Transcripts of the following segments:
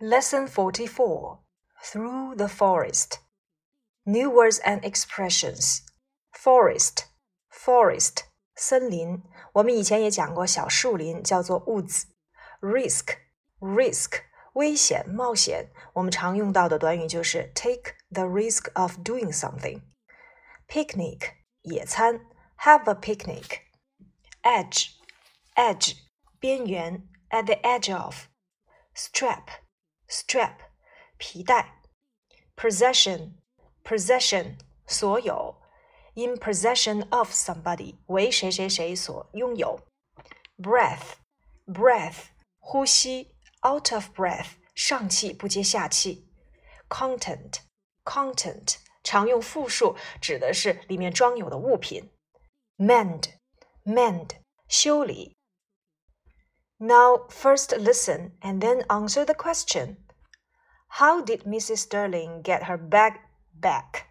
Lesson 44 Through the Forest New words and expressions Forest Forest 森林，我们以前也讲过小树林叫做 woods。Risk Risk 危险冒险，我们常用到的短语就是 take the risk of doing something。Picnic 野餐，have a picnic。Edge Edge 边缘，at the edge of。Strap strap 皮带，possession possession 所有，in possession of somebody 为谁谁谁所拥有，breath breath 呼吸，out of breath 上气不接下气，content content 常用复数，指的是里面装有的物品，mend mend 修理。Now, first listen and then answer the question. How did Mrs. Sterling get her bag back?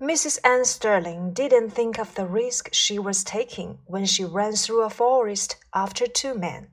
Mrs. Anne Sterling didn't think of the risk she was taking when she ran through a forest after two men.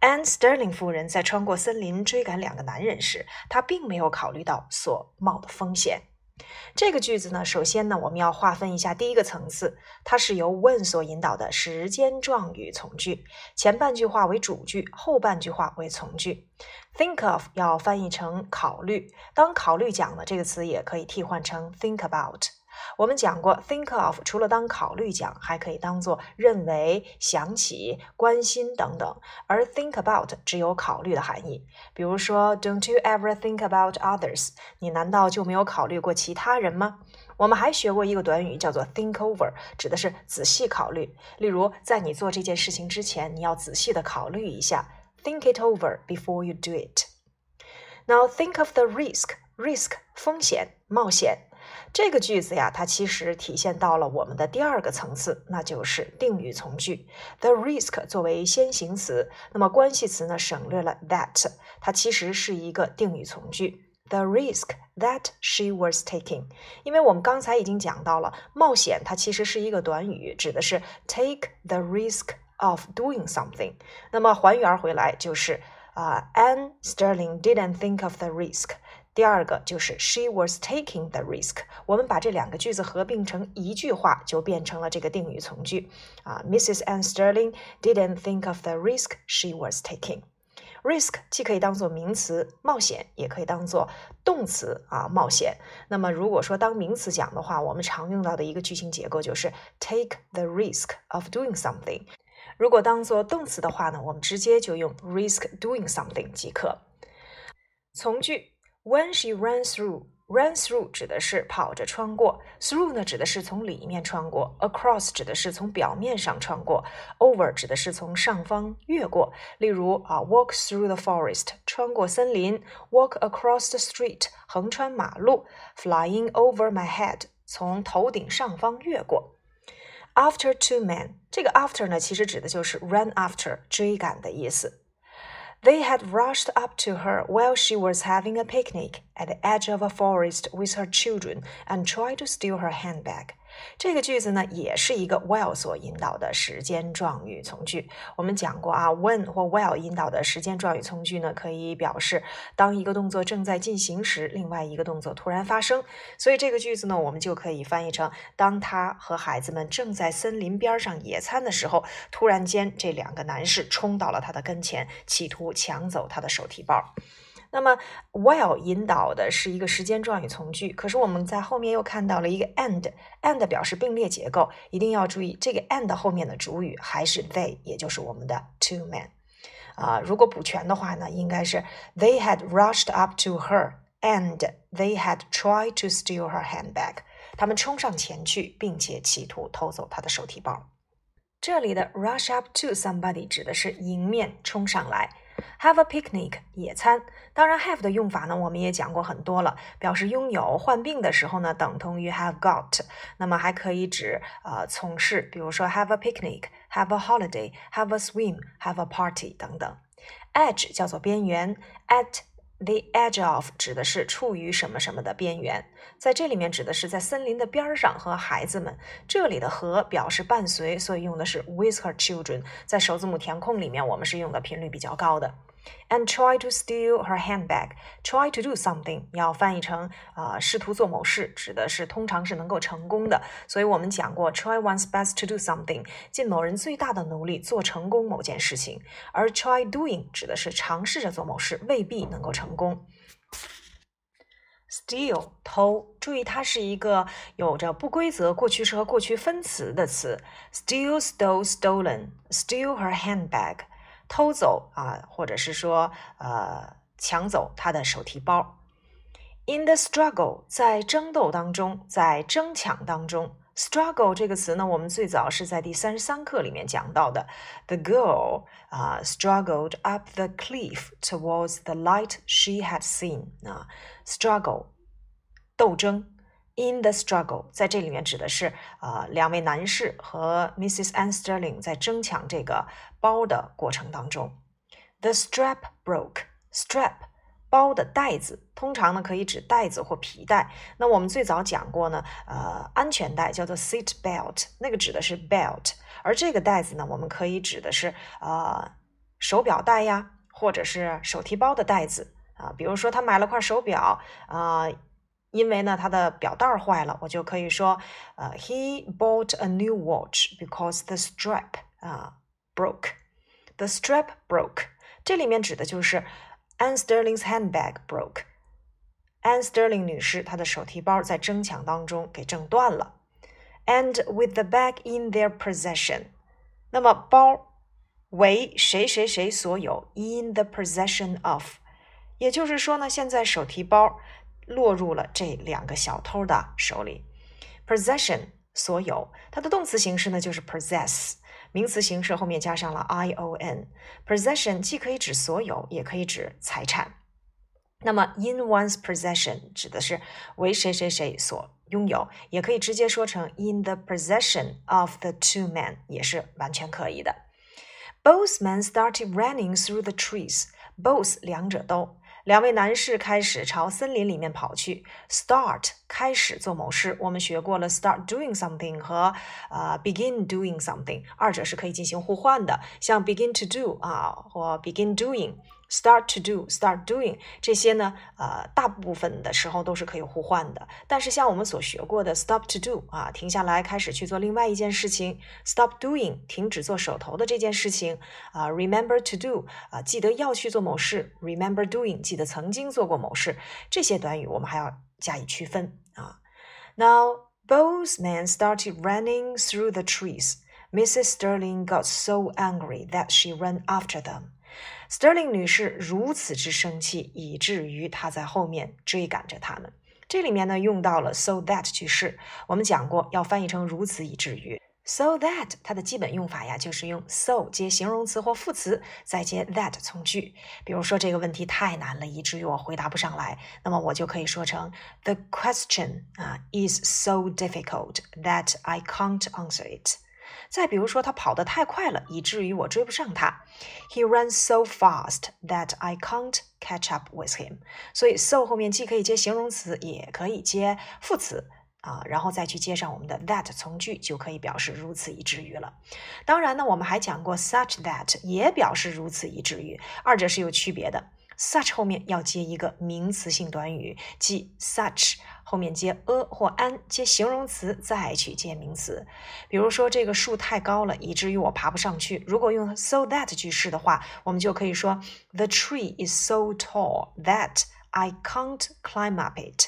Anne Sterling 夫人在穿过森林追赶两个男人时，她并没有考虑到所冒的风险。 这个句子呢，首先呢，我们要划分一下第一个层次，它是由 when 所引导的时间状语从句，前半句话为主句，后半句话为从句。Think of 要翻译成考虑，当考虑讲的这个词也可以替换成 think about。我们讲过，think of 除了当考虑讲，还可以当做认为、想起、关心等等。而 think about 只有考虑的含义。比如说，Don't you ever think about others？你难道就没有考虑过其他人吗？我们还学过一个短语叫做 think over，指的是仔细考虑。例如，在你做这件事情之前，你要仔细的考虑一下，think it over before you do it。Now think of the risk，risk 风险、冒险。这个句子呀，它其实体现到了我们的第二个层次，那就是定语从句。The risk 作为先行词，那么关系词呢省略了 that，它其实是一个定语从句。The risk that she was taking，因为我们刚才已经讲到了，冒险它其实是一个短语，指的是 take the risk of doing something。那么还原回来就是啊，Anne Sterling didn't think of the risk。第二个就是 she was taking the risk。我们把这两个句子合并成一句话，就变成了这个定语从句啊。Mrs. a n n Sterling didn't think of the risk she was taking。risk 既可以当做名词冒险，也可以当做动词啊冒险。那么如果说当名词讲的话，我们常用到的一个句型结构就是 take the risk of doing something。如果当做动词的话呢，我们直接就用 risk doing something 即可。从句。When she ran through, ran through 指的是跑着穿过，through 呢指的是从里面穿过，across 指的是从表面上穿过，over 指的是从上方越过。例如啊，walk through the forest 穿过森林，walk across the street 横穿马路，flying over my head 从头顶上方越过。After two men，这个 after 呢其实指的就是 run after 追赶的意思。They had rushed up to her while she was having a picnic at the edge of a forest with her children and tried to steal her handbag. 这个句子呢，也是一个 while 所引导的时间状语从句。我们讲过啊，when 或 while 引导的时间状语从句呢，可以表示当一个动作正在进行时，另外一个动作突然发生。所以这个句子呢，我们就可以翻译成：当他和孩子们正在森林边上野餐的时候，突然间这两个男士冲到了他的跟前，企图抢走他的手提包。那么，while 引导的是一个时间状语从句，可是我们在后面又看到了一个 and，and 表示并列结构，一定要注意这个 and 后面的主语还是 they，也就是我们的 two men。啊，如果补全的话呢，应该是 they had rushed up to her and they had tried to steal her handbag。他们冲上前去，并且企图偷走她的手提包。这里的 rush up to somebody 指的是迎面冲上来。Have a picnic，野餐。当然，have 的用法呢，我们也讲过很多了，表示拥有。患病的时候呢，等同于 have got。那么还可以指呃从事，比如说 have a picnic，have a holiday，have a swim，have a party 等等。Edge 叫做边缘，at the edge of 指的是处于什么什么的边缘，在这里面指的是在森林的边上和孩子们。这里的和表示伴随，所以用的是 with her children。在首字母填空里面，我们是用的频率比较高的。And try to steal her handbag. Try to do something 要翻译成啊、呃，试图做某事，指的是通常是能够成功的。所以我们讲过，try one's best to do something，尽某人最大的努力做成功某件事情。而 try doing 指的是尝试着做某事，未必能够成功。Steal 偷，注意它是一个有着不规则过去式和过去分词的词。Steal, stole, stolen. Steal her handbag. 偷走啊，或者是说呃抢走她的手提包。In the struggle，在争斗当中，在争抢当中。Struggle 这个词呢，我们最早是在第三十三课里面讲到的。The girl 啊、struggled up the cliff towards the light she had seen 啊，struggle 斗争。In the struggle，在这里面指的是、呃、两位男士和 Mrs. a n s t e r l i n g 在争抢这个包的过程当中。The strap broke. Strap 包的带子，通常呢可以指带子或皮带。那我们最早讲过呢，呃，安全带叫做 seat belt，那个指的是 belt，而这个带子呢，我们可以指的是呃手表带呀，或者是手提包的带子啊。比如说他买了块手表啊，因为呢他的表带坏了，我就可以说呃，he bought a new watch because the strap 啊 broke。The strap broke，这里面指的就是。Anne Sterling's handbag broke. Anne Sterling 女士她的手提包在争抢当中给挣断了。And with the bag in their possession，那么包为谁谁谁所有？In the possession of，也就是说呢，现在手提包 落入了这两个小偷的手里。Possession 所有，它的动词形式呢就是 possess。名词形式后面加上了 i o n。Possession 既可以指所有，也可以指财产。那么 in one's possession 指的是为谁谁谁所拥有，也可以直接说成 in the possession of the two men，也是完全可以的。Both men started running through the trees. Both 两者都。两位男士开始朝森林里面跑去。Start 开始做某事，我们学过了，start doing something 和呃 begin doing something，二者是可以进行互换的。像 begin to do 啊，或 begin doing。Start to do, start doing 这些呢，呃，大部分的时候都是可以互换的。但是像我们所学过的 stop to do 啊，停下来开始去做另外一件事情；stop doing 停止做手头的这件事情啊；remember to do 啊，记得要去做某事；remember doing 记得曾经做过某事。这些短语我们还要加以区分啊。Now both men started running through the trees. Mrs. Sterling got so angry that she ran after them. Sterling 女士如此之生气，以至于她在后面追赶着他们。这里面呢用到了 so that 句式，我们讲过要翻译成如此以至于。So that 它的基本用法呀，就是用 so 接形容词或副词，再接 that 从句。比如说这个问题太难了，以至于我回答不上来，那么我就可以说成 The question 啊 is so difficult that I can't answer it。再比如说，他跑得太快了，以至于我追不上他。He runs so fast that I can't catch up with him。所以，so 后面既可以接形容词，也可以接副词啊，然后再去接上我们的 that 从句，就可以表示如此以至于了。当然呢，我们还讲过 such that 也表示如此以至于，二者是有区别的。Such 后面要接一个名词性短语，即 such。后面接 a 或 an 接形容词，再去接名词。比如说，这个树太高了，以至于我爬不上去。如果用 so that 句式的话，我们就可以说 The tree is so tall that I can't climb up it。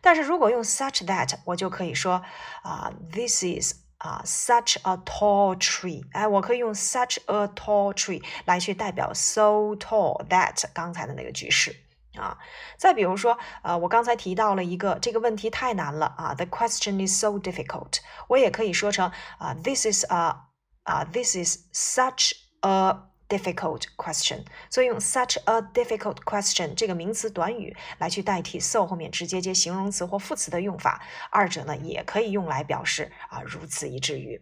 但是如果用 such that，我就可以说啊，This is 啊 such a tall tree。哎，我可以用 such a tall tree 来去代表 so tall that 刚才的那个句式。啊，再比如说，呃，我刚才提到了一个这个问题太难了啊，The question is so difficult。我也可以说成啊，This is a 啊，This is such a difficult question。所以用 such a difficult question 这个名词短语来去代替 so 后面直接接形容词或副词的用法，二者呢也可以用来表示啊，如此以至于。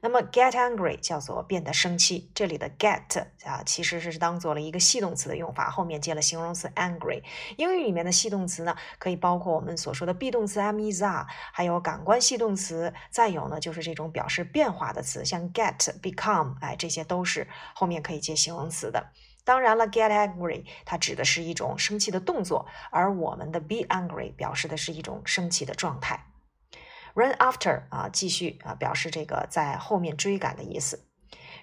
那么 get angry 叫做变得生气，这里的 get 啊其实是当做了一个系动词的用法，后面接了形容词 angry。英语里面的系动词呢，可以包括我们所说的 be 动词 am is are，还有感官系动词，再有呢就是这种表示变化的词，像 get become，哎，这些都是后面可以接形容词的。当然了，get angry 它指的是一种生气的动作，而我们的 be angry 表示的是一种生气的状态。Run after 啊，继续啊，表示这个在后面追赶的意思。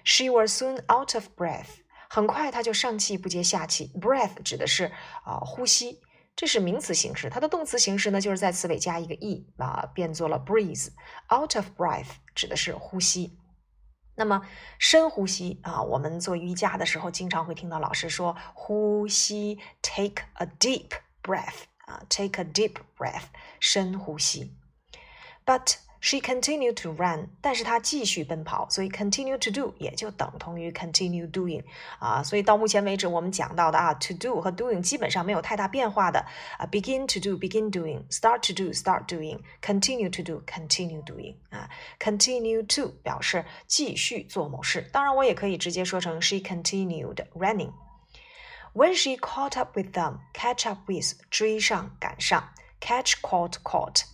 She was soon out of breath，很快她就上气不接下气。Breath 指的是啊呼吸，这是名词形式。它的动词形式呢，就是在词尾加一个 e 啊，变作了 breathe。Out of breath 指的是呼吸。那么深呼吸啊，我们做瑜伽的时候经常会听到老师说呼吸，take a deep breath 啊，take a deep breath，深呼吸。But she continued to run，但是她继续奔跑，所以 continue to do 也就等同于 continue doing 啊。所以到目前为止，我们讲到的啊，to do 和 doing 基本上没有太大变化的啊，begin to do begin doing，start to do start doing，continue to do continue doing 啊，continue to 表示继续做某事。当然，我也可以直接说成 she continued running。When she caught up with them，catch up with 追上赶上，catch caught caught。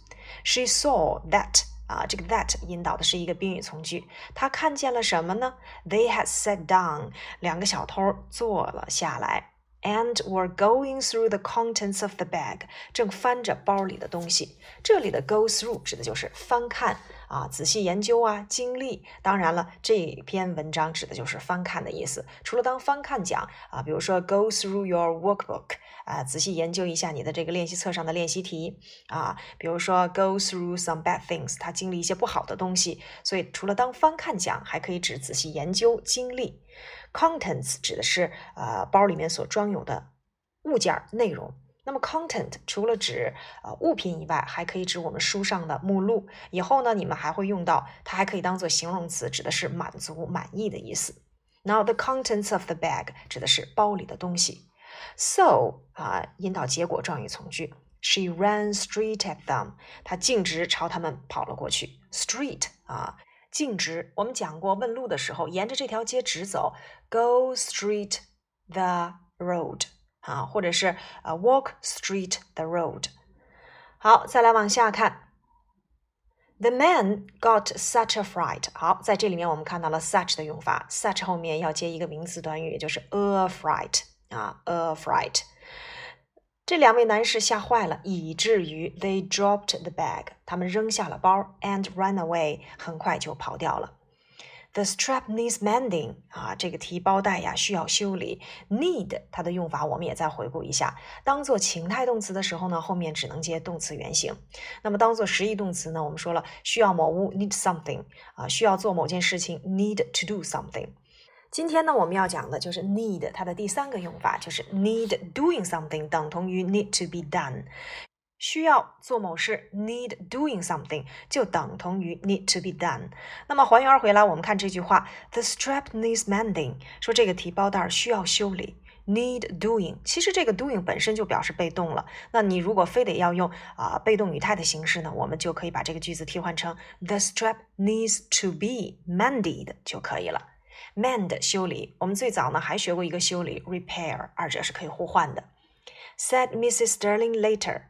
She saw that 啊，这个 that 引导的是一个宾语从句。她看见了什么呢？They had sat down，两个小偷坐了下来，and were going through the contents of the bag，正翻着包里的东西。这里的 go through 指的就是翻看啊，仔细研究啊，经历。当然了，这篇文章指的就是翻看的意思。除了当翻看讲啊，比如说 go through your workbook。啊，仔细研究一下你的这个练习册上的练习题啊，比如说 go through some bad things，他经历一些不好的东西，所以除了当翻看讲，还可以指仔细研究经历。Contents 指的是呃包里面所装有的物件内容。那么 content 除了指呃物品以外，还可以指我们书上的目录。以后呢，你们还会用到，它还可以当做形容词，指的是满足、满意的意思。Now the contents of the bag 指的是包里的东西。So 啊，引导结果状语从句。She ran straight at them。她径直朝他们跑了过去。Street 啊，径直。我们讲过问路的时候，沿着这条街直走，Go straight the road 啊，或者是呃 Walk straight the road。好，再来往下看。The man got such a fright。好，在这里面我们看到了 such 的用法，such 后面要接一个名词短语，也就是 a fright。啊，a fright。这两位男士吓坏了，以至于 they dropped the bag，他们扔下了包，and ran away，很快就跑掉了。 The strap needs mending 啊，这个提包带呀需要修理。Need 它的用法我们也再回顾一下。当做情态动词的时候呢，后面只能接动词原形。那么当做实义动词呢，我们说了需要某物 need something 啊，需要做某件事情 need to do something。今天呢，我们要讲的就是 need 它的第三个用法，就是 need doing something 等同于 need to be done，需要做某事 need doing something 就等同于 need to be done。那么还原回来，我们看这句话，the strap needs mending，说这个提包带需要修理，need doing。其实这个 doing 本身就表示被动了，那你如果非得要用啊被动语态的形式呢，我们就可以把这个句子替换成 the strap needs to be mended 就可以了。mend 修理，我们最早呢还学过一个修理 repair，二者是可以互换的。Said Mrs. Sterling later,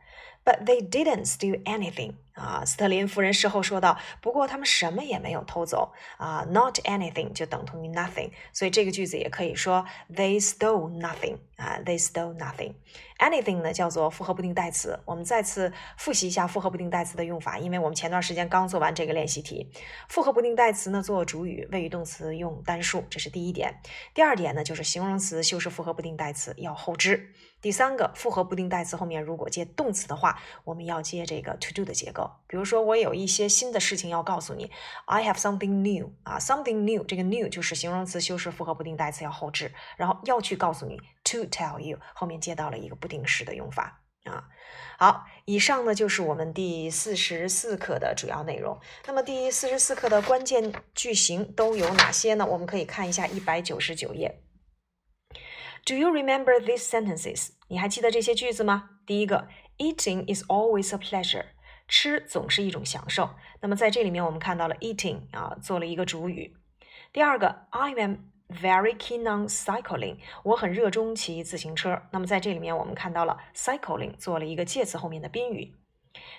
but they didn't steal anything. 啊，斯特林夫人事后说道：“不过他们什么也没有偷走啊，not anything 就等同于 nothing，所以这个句子也可以说 they stole nothing 啊，they stole nothing。anything 呢叫做复合不定代词，我们再次复习一下复合不定代词的用法，因为我们前段时间刚做完这个练习题。复合不定代词呢做主语，谓语动词用单数，这是第一点。第二点呢就是形容词修饰复合不定代词要后置。第三个复合不定代词后面如果接动词的话，我们要接这个 to do 的结构。比如说，我有一些新的事情要告诉你，I have something new 啊，something new，这个 new 就是形容词修饰复合不定代词要后置，然后要去告诉你，to tell you 后面接到了一个不定式的用法啊。好，以上呢就是我们第四十四课的主要内容。那么第四十四课的关键句型都有哪些呢？我们可以看一下一百九十九页。Do you remember these sentences？你还记得这些句子吗？第一个，Eating is always a pleasure。吃总是一种享受。那么在这里面，我们看到了 eating 啊，做了一个主语。第二个，I am very keen on cycling，我很热衷骑自行车。那么在这里面，我们看到了 cycling 做了一个介词后面的宾语。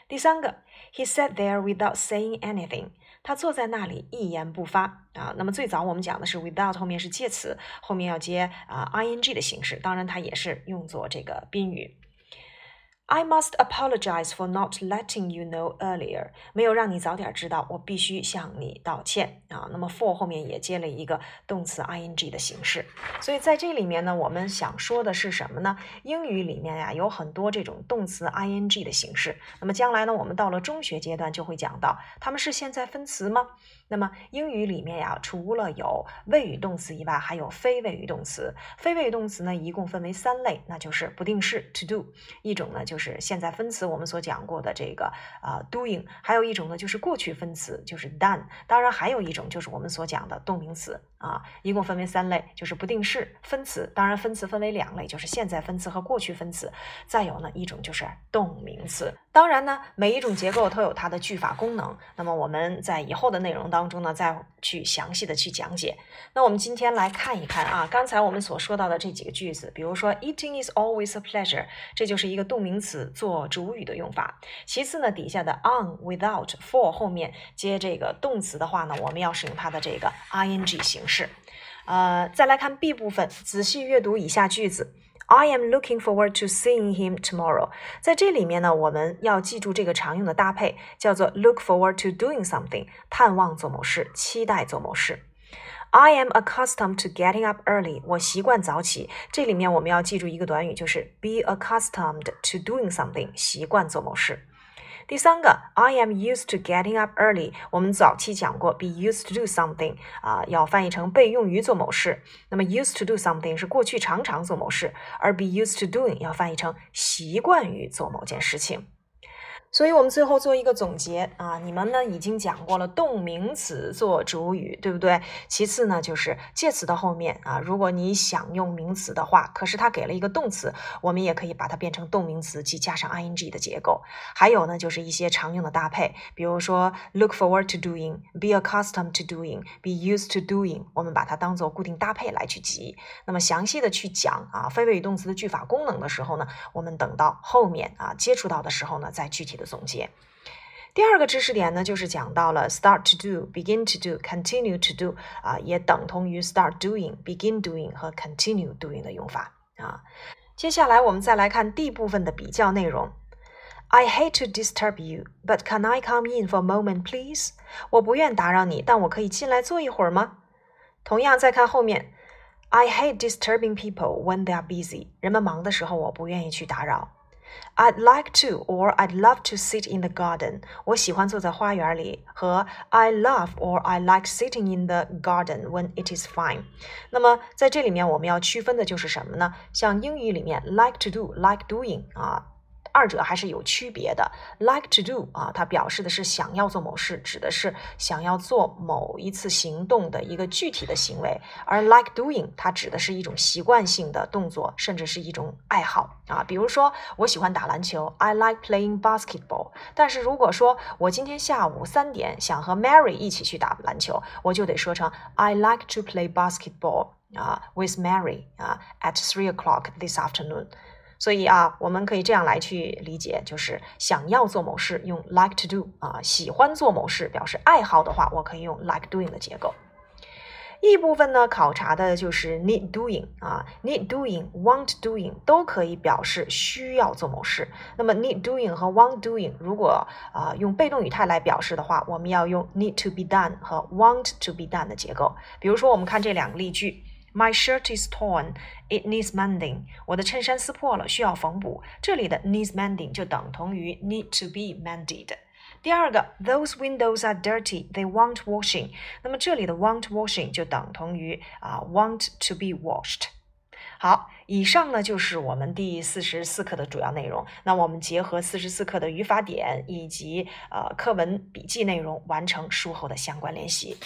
第三个，He sat there without saying anything。他坐在那里一言不发啊。那么最早我们讲的是 without 后面是介词，后面要接啊 ing 的形式，当然它也是用作这个宾语。I must apologize for not letting you know earlier。没有让你早点知道，我必须向你道歉啊。那么 for 后面也接了一个动词 ing 的形式，所以在这里面呢，我们想说的是什么呢？英语里面呀有很多这种动词 ing 的形式。那么将来呢，我们到了中学阶段就会讲到，它们是现在分词吗？那么英语里面呀，除了有谓语动词以外，还有非谓语动词。非谓语动词呢，一共分为三类，那就是不定式 to do，一种呢就就是现在分词，我们所讲过的这个啊 doing，还有一种呢就是过去分词，就是 done。当然还有一种就是我们所讲的动名词啊，一共分为三类，就是不定式分词。当然分词分为两类，就是现在分词和过去分词。再有呢一种就是动名词。当然呢，每一种结构都有它的句法功能。那么我们在以后的内容当中呢，再去详细的去讲解。那我们今天来看一看啊，刚才我们所说到的这几个句子，比如说 Eating is always a pleasure，这就是一个动名词做主语的用法。其次呢，底下的 on、without、for 后面接这个动词的话呢，我们要使用它的这个 ing 形式。呃，再来看 B 部分，仔细阅读以下句子。I am looking forward to seeing him tomorrow。在这里面呢，我们要记住这个常用的搭配，叫做 look forward to doing something，探望做某事，期待做某事。I am accustomed to getting up early。我习惯早起。这里面我们要记住一个短语，就是 be accustomed to doing something，习惯做某事。 第三个，I am used to getting up early。我们早期讲过，be used to do something 啊，要翻译成被用于做某事。那么 used to do something 是过去常常做某事，而 be used to doing 要翻译成习惯于做某件事情。所以，我们最后做一个总结啊，你们呢已经讲过了动名词做主语，对不对？其次呢，就是介词的后面啊，如果你想用名词的话，可是它给了一个动词，我们也可以把它变成动名词，即加上 ing 的结构。还有呢，就是一些常用的搭配，比如说 look forward to doing，be accustomed to doing，be used to doing，我们把它当做固定搭配来去记。那么详细的去讲啊，非谓语动词的句法功能的时候呢，我们等到后面啊接触到的时候呢，再具体的。总结，第二个知识点呢，就是讲到了 start to do、begin to do、continue to do 啊，也等同于 start doing、begin doing 和 continue doing 的用法啊。接下来我们再来看 D 部分的比较内容。I hate to disturb you, but can I come in for a moment, please？我不愿打扰你，但我可以进来坐一会儿吗？同样，再看后面，I hate disturbing people when they are busy。人们忙的时候，我不愿意去打扰。 I'd like to or I'd love to sit in the garden。我喜欢坐在花园里。和 I love or I like sitting in the garden when it is fine。那么在这里面我们要区分的就是什么呢？像英语里面 like to do、like doing 啊。 二者还是有区别的。Like to do 啊，它表示的是想要做某事，指的是想要做某一次行动的一个具体的行为；而 like doing 它指的是一种习惯性的动作，甚至是一种爱好啊。比如说，我喜欢打篮球，I like playing basketball。但是如果说我今天下午三点想和 Mary 一起去打篮球，我就得说成 I like to play basketball 啊，with Mary 啊，at three o'clock this afternoon。所以啊，我们可以这样来去理解，就是想要做某事用 like to do 啊，喜欢做某事表示爱好的话，我可以用 like doing 的结构。E 部分呢，考察的就是 need doing 啊，need doing、want doing 都可以表示需要做某事。那么 need doing 和 want doing 如果啊用被动语态来表示的话，我们要用 need to be done 和 want to be done 的结构。比如说，我们看这两个例句。My shirt is torn. It needs mending. 我的衬衫撕破了，需要缝补。这里的 needs mending 就等同于 need to be mended。第二个，Those windows are dirty. They want washing. 那么这里的 want washing 就等同于啊 want to be washed。好，以上呢就是我们第四十四课的主要内容。那我们结合四十四课的语法点以及呃课文笔记内容，完成术后的相关练习。